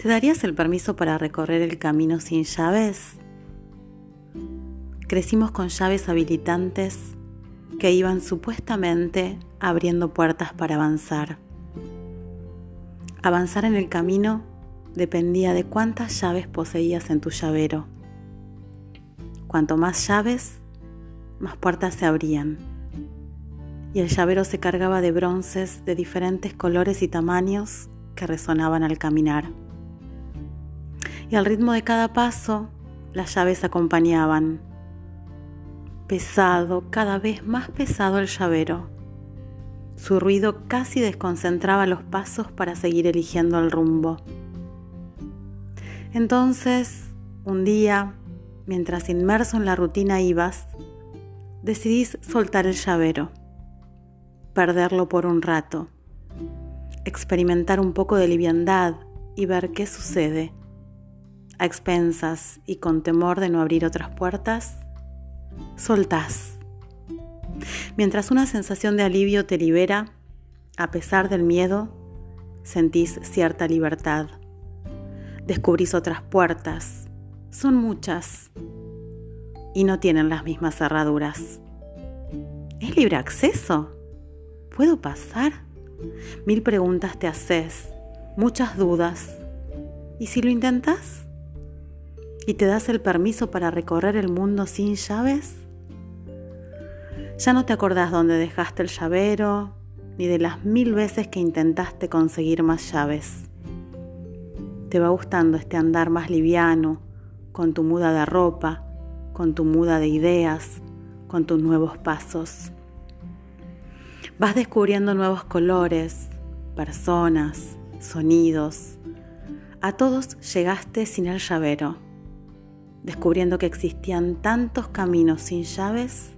¿Te darías el permiso para recorrer el camino sin llaves? Crecimos con llaves habilitantes que iban supuestamente abriendo puertas para avanzar. Avanzar en el camino dependía de cuántas llaves poseías en tu llavero. Cuanto más llaves, más puertas se abrían. Y el llavero se cargaba de bronces de diferentes colores y tamaños que resonaban al caminar y al ritmo de cada paso las llaves acompañaban. Pesado, cada vez más pesado el llavero. Su ruido casi desconcentraba los pasos para seguir eligiendo el rumbo. Entonces, un día, mientras inmerso en la rutina ibas, decidís soltar el llavero, perderlo por un rato, experimentar un poco de liviandad y ver qué sucede a expensas y con temor de no abrir otras puertas, soltás. Mientras una sensación de alivio te libera, a pesar del miedo, sentís cierta libertad. Descubrís otras puertas, son muchas, y no tienen las mismas cerraduras. ¿Es libre acceso? ¿Puedo pasar? Mil preguntas te haces, muchas dudas. ¿Y si lo intentas? Y te das el permiso para recorrer el mundo sin llaves? Ya no te acordás dónde dejaste el llavero, ni de las mil veces que intentaste conseguir más llaves. Te va gustando este andar más liviano, con tu muda de ropa, con tu muda de ideas, con tus nuevos pasos. Vas descubriendo nuevos colores, personas, sonidos. A todos llegaste sin el llavero descubriendo que existían tantos caminos sin llaves,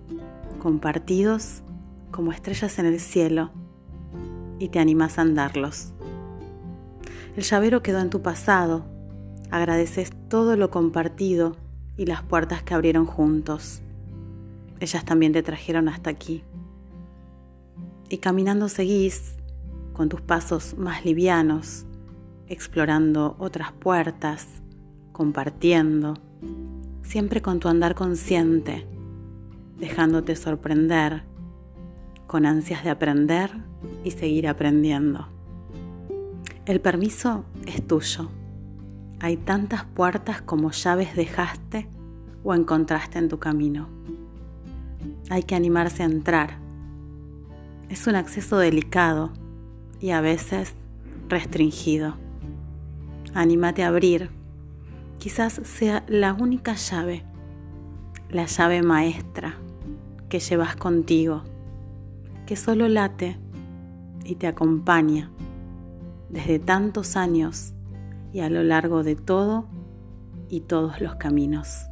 compartidos como estrellas en el cielo, y te animas a andarlos. El llavero quedó en tu pasado, agradeces todo lo compartido y las puertas que abrieron juntos. Ellas también te trajeron hasta aquí. Y caminando seguís con tus pasos más livianos, explorando otras puertas, compartiendo siempre con tu andar consciente, dejándote sorprender, con ansias de aprender y seguir aprendiendo. El permiso es tuyo. Hay tantas puertas como llaves dejaste o encontraste en tu camino. Hay que animarse a entrar. Es un acceso delicado y a veces restringido. Anímate a abrir quizás sea la única llave, la llave maestra que llevas contigo, que solo late y te acompaña desde tantos años y a lo largo de todo y todos los caminos.